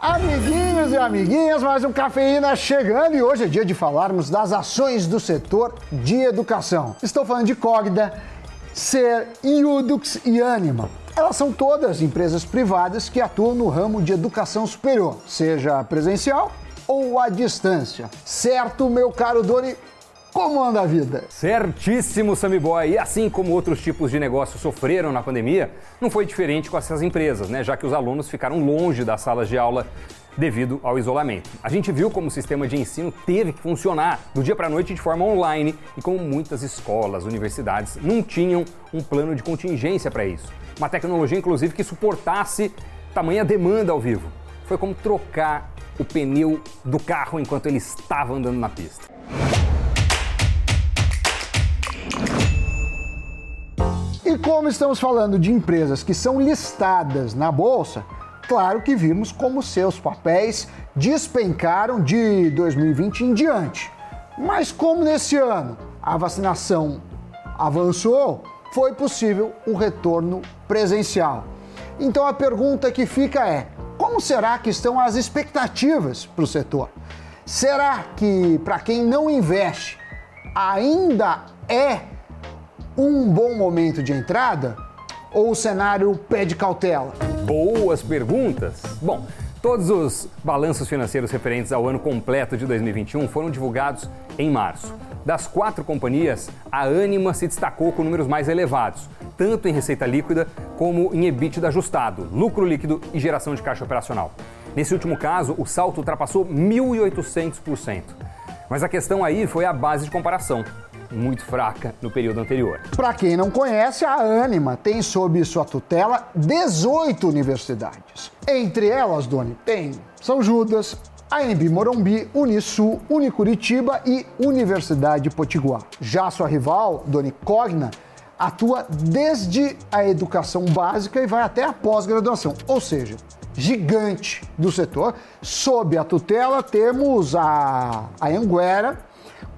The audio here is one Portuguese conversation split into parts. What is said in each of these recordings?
Amiguinhos e amiguinhas, mais um Cafeína chegando e hoje é dia de falarmos das ações do setor de educação. Estou falando de Cogda, Ser, Iudux e Anima. Elas são todas empresas privadas que atuam no ramo de educação superior, seja presencial ou à distância. Certo, meu caro Doni? Como anda a vida? Certíssimo, Sammy Boy. E assim como outros tipos de negócios sofreram na pandemia, não foi diferente com essas empresas, né? Já que os alunos ficaram longe das salas de aula devido ao isolamento. A gente viu como o sistema de ensino teve que funcionar do dia para a noite de forma online e como muitas escolas, universidades não tinham um plano de contingência para isso. Uma tecnologia, inclusive, que suportasse tamanha demanda ao vivo. Foi como trocar o pneu do carro enquanto ele estava andando na pista. E como estamos falando de empresas que são listadas na bolsa, claro que vimos como seus papéis despencaram de 2020 em diante. Mas como nesse ano a vacinação avançou, foi possível o retorno presencial. Então a pergunta que fica é: como será que estão as expectativas para o setor? Será que para quem não investe ainda é um bom momento de entrada ou o cenário pede cautela? Boas perguntas. Bom, todos os balanços financeiros referentes ao ano completo de 2021 foram divulgados em março. Das quatro companhias, a Anima se destacou com números mais elevados, tanto em receita líquida como em EBITDA ajustado, lucro líquido e geração de caixa operacional. Nesse último caso, o salto ultrapassou 1.800%. Mas a questão aí foi a base de comparação muito fraca no período anterior. Para quem não conhece, a Anima tem sob sua tutela 18 universidades. Entre elas, Doni, tem São Judas, AMB Morumbi, Unisul, Unicuritiba e Universidade Potiguar. Já sua rival, Doni Cogna, atua desde a educação básica e vai até a pós-graduação, ou seja, gigante do setor. Sob a tutela temos a, a Anguera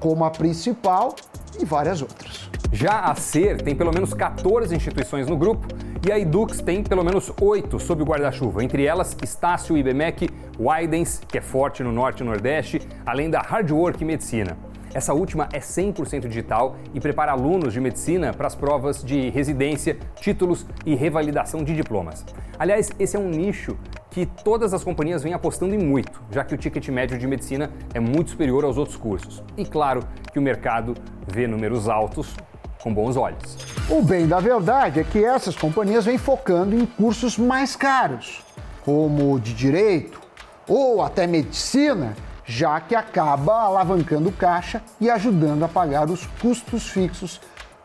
como a principal e várias outras. Já a SER tem pelo menos 14 instituições no grupo e a Edux tem pelo menos 8 sob o guarda-chuva, entre elas Estácio, IBMEC, Widens, que é forte no Norte e Nordeste, além da Hardwork Medicina. Essa última é 100% digital e prepara alunos de medicina para as provas de residência, títulos e revalidação de diplomas. Aliás, esse é um nicho que todas as companhias vêm apostando em muito, já que o ticket médio de medicina é muito superior aos outros cursos. E claro que o mercado vê números altos com bons olhos. O bem da verdade é que essas companhias vêm focando em cursos mais caros, como de direito ou até medicina, já que acaba alavancando caixa e ajudando a pagar os custos fixos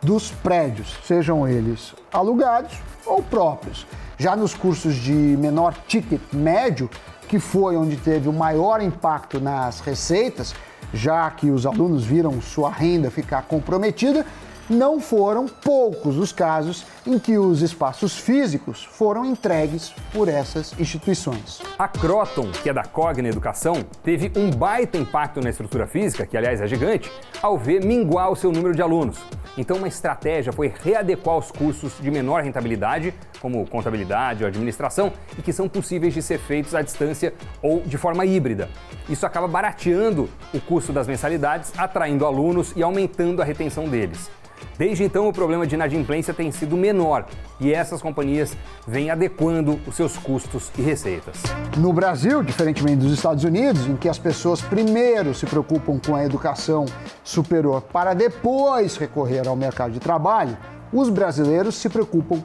dos prédios, sejam eles alugados ou próprios. Já nos cursos de menor ticket médio, que foi onde teve o maior impacto nas receitas, já que os alunos viram sua renda ficar comprometida, não foram poucos os casos em que os espaços físicos foram entregues por essas instituições. A Croton, que é da Cogna Educação, teve um baita impacto na estrutura física, que aliás é gigante, ao ver minguar o seu número de alunos. Então, uma estratégia foi readequar os cursos de menor rentabilidade, como contabilidade ou administração, e que são possíveis de ser feitos à distância ou de forma híbrida. Isso acaba barateando o custo das mensalidades, atraindo alunos e aumentando a retenção deles. Desde então, o problema de inadimplência tem sido menor e essas companhias vêm adequando os seus custos e receitas. No Brasil, diferentemente dos Estados Unidos, em que as pessoas primeiro se preocupam com a educação superior para depois recorrer ao mercado de trabalho, os brasileiros se preocupam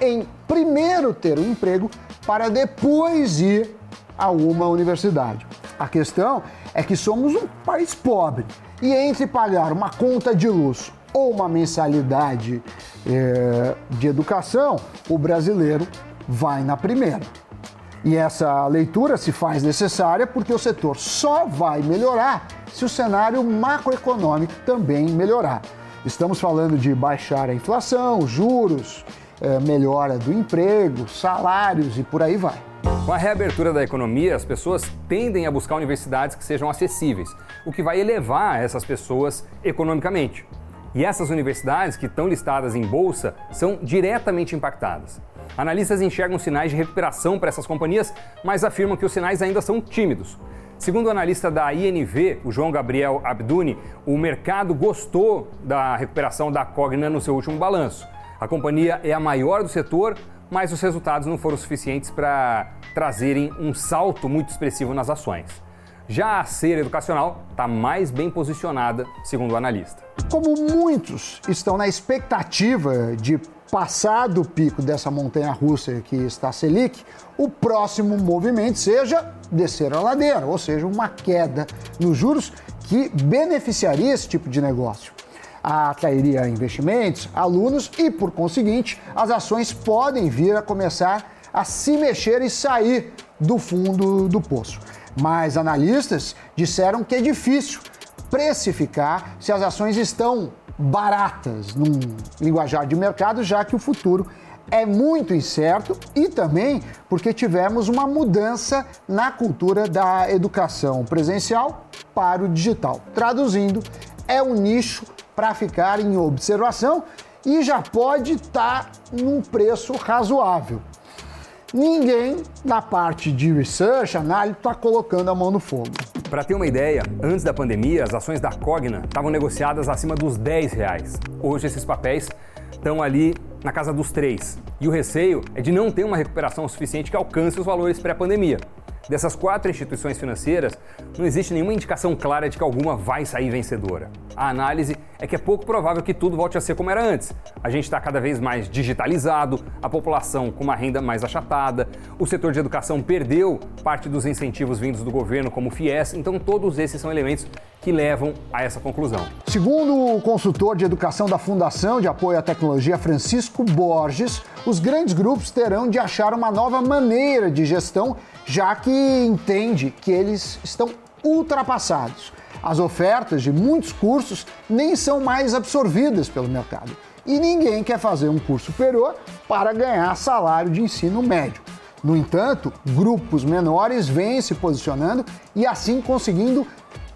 em primeiro ter um emprego para depois ir a uma universidade. A questão é que somos um país pobre e entre pagar uma conta de luz ou uma mensalidade é, de educação, o brasileiro vai na primeira. E essa leitura se faz necessária porque o setor só vai melhorar se o cenário macroeconômico também melhorar. Estamos falando de baixar a inflação, juros, é, melhora do emprego, salários e por aí vai. Com a reabertura da economia, as pessoas tendem a buscar universidades que sejam acessíveis, o que vai elevar essas pessoas economicamente. E essas universidades que estão listadas em bolsa são diretamente impactadas. Analistas enxergam sinais de recuperação para essas companhias, mas afirmam que os sinais ainda são tímidos. Segundo o analista da INV, o João Gabriel Abduni, o mercado gostou da recuperação da Cogna no seu último balanço. A companhia é a maior do setor, mas os resultados não foram suficientes para trazerem um salto muito expressivo nas ações. Já a Ser Educacional está mais bem posicionada, segundo o analista. Como muitos estão na expectativa de passar do pico dessa montanha russa que está a Selic, o próximo movimento seja descer a ladeira, ou seja, uma queda nos juros que beneficiaria esse tipo de negócio. Atrairia investimentos, alunos e, por conseguinte, as ações podem vir a começar a se mexer e sair do fundo do poço. Mas analistas disseram que é difícil precificar se as ações estão baratas num linguajar de mercado, já que o futuro é muito incerto e também porque tivemos uma mudança na cultura da educação presencial para o digital. Traduzindo, é um nicho para ficar em observação e já pode estar tá num preço razoável. Ninguém na parte de research, análise, está colocando a mão no fogo. Para ter uma ideia, antes da pandemia, as ações da Cogna estavam negociadas acima dos 10 reais. Hoje esses papéis estão ali na casa dos 3. E o receio é de não ter uma recuperação suficiente que alcance os valores pré-pandemia. Dessas quatro instituições financeiras, não existe nenhuma indicação clara de que alguma vai sair vencedora. A análise é que é pouco provável que tudo volte a ser como era antes. A gente está cada vez mais digitalizado, a população com uma renda mais achatada, o setor de educação perdeu parte dos incentivos vindos do governo, como o FIES, então todos esses são elementos que levam a essa conclusão. Segundo o consultor de educação da Fundação de Apoio à Tecnologia, Francisco Borges, os grandes grupos terão de achar uma nova maneira de gestão, já que entende que eles estão ultrapassados. As ofertas de muitos cursos nem são mais absorvidas pelo mercado. E ninguém quer fazer um curso superior para ganhar salário de ensino médio. No entanto, grupos menores vêm se posicionando e assim conseguindo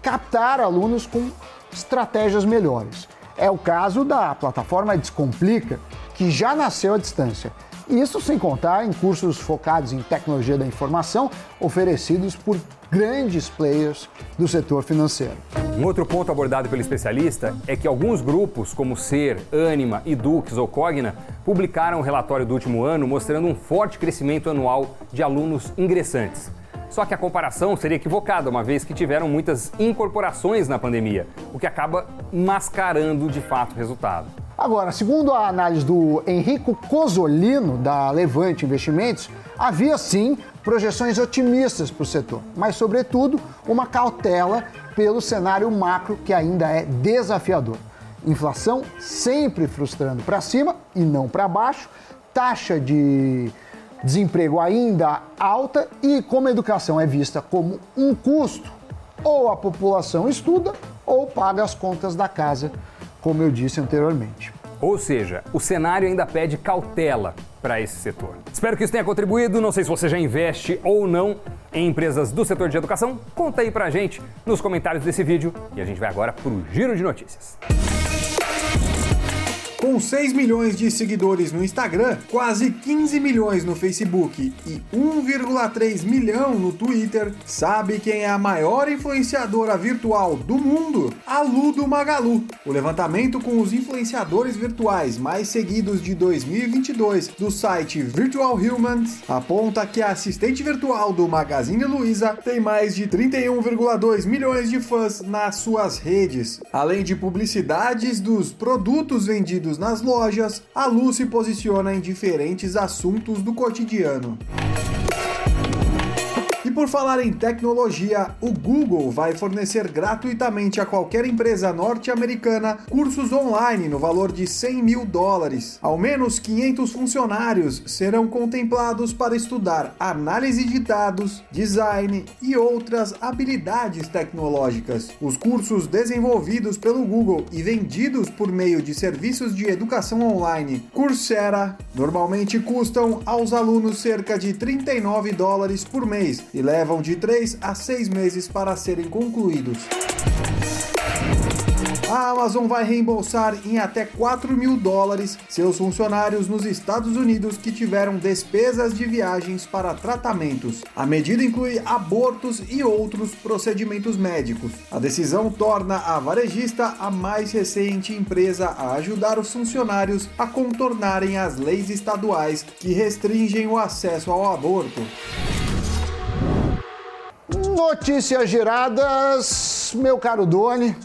captar alunos com estratégias melhores. É o caso da plataforma Descomplica, que já nasceu à distância. Isso sem contar em cursos focados em tecnologia da informação oferecidos por grandes players do setor financeiro. Um outro ponto abordado pelo especialista é que alguns grupos, como Ser, Anima, Edux ou Cogna, publicaram um relatório do último ano mostrando um forte crescimento anual de alunos ingressantes. Só que a comparação seria equivocada, uma vez que tiveram muitas incorporações na pandemia, o que acaba mascarando de fato o resultado. Agora, segundo a análise do Henrico Cosolino, da Levante Investimentos, havia sim projeções otimistas para o setor, mas, sobretudo, uma cautela pelo cenário macro que ainda é desafiador. Inflação sempre frustrando para cima e não para baixo, taxa de desemprego ainda alta e como a educação é vista como um custo, ou a população estuda ou paga as contas da casa, como eu disse anteriormente. Ou seja, o cenário ainda pede cautela para esse setor. Espero que isso tenha contribuído. Não sei se você já investe ou não em empresas do setor de educação. Conta aí pra gente nos comentários desse vídeo e a gente vai agora para o giro de notícias. Com 6 milhões de seguidores no Instagram, quase 15 milhões no Facebook e 1,3 milhão no Twitter, sabe quem é a maior influenciadora virtual do mundo? A Lu do Magalu. O levantamento com os influenciadores virtuais mais seguidos de 2022 do site Virtual Humans aponta que a assistente virtual do Magazine Luiza tem mais de 31,2 milhões de fãs nas suas redes, além de publicidades dos produtos vendidos nas lojas, a Lu se posiciona em diferentes assuntos do cotidiano por falar em tecnologia, o Google vai fornecer gratuitamente a qualquer empresa norte-americana cursos online no valor de 100 mil dólares. Ao menos 500 funcionários serão contemplados para estudar análise de dados, design e outras habilidades tecnológicas. Os cursos desenvolvidos pelo Google e vendidos por meio de serviços de educação online Coursera normalmente custam aos alunos cerca de 39 dólares por mês e levam de 3 a 6 meses para serem concluídos. A Amazon vai reembolsar em até 4 mil dólares seus funcionários nos Estados Unidos que tiveram despesas de viagens para tratamentos. A medida inclui abortos e outros procedimentos médicos. A decisão torna a varejista a mais recente empresa a ajudar os funcionários a contornarem as leis estaduais que restringem o acesso ao aborto. Notícias giradas, meu caro Doni.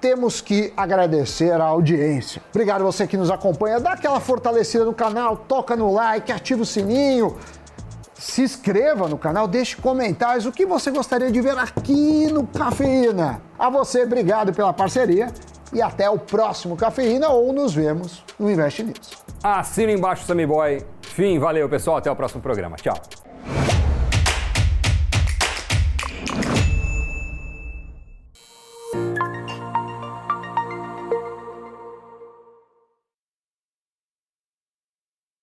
Temos que agradecer a audiência. Obrigado você que nos acompanha. Dá aquela fortalecida no canal, toca no like, ativa o sininho. Se inscreva no canal, deixe comentários o que você gostaria de ver aqui no Cafeína. A você, obrigado pela parceria e até o próximo Cafeína ou nos vemos no Invest News. Assina embaixo, Sammy Boy. Fim, valeu pessoal, até o próximo programa. Tchau.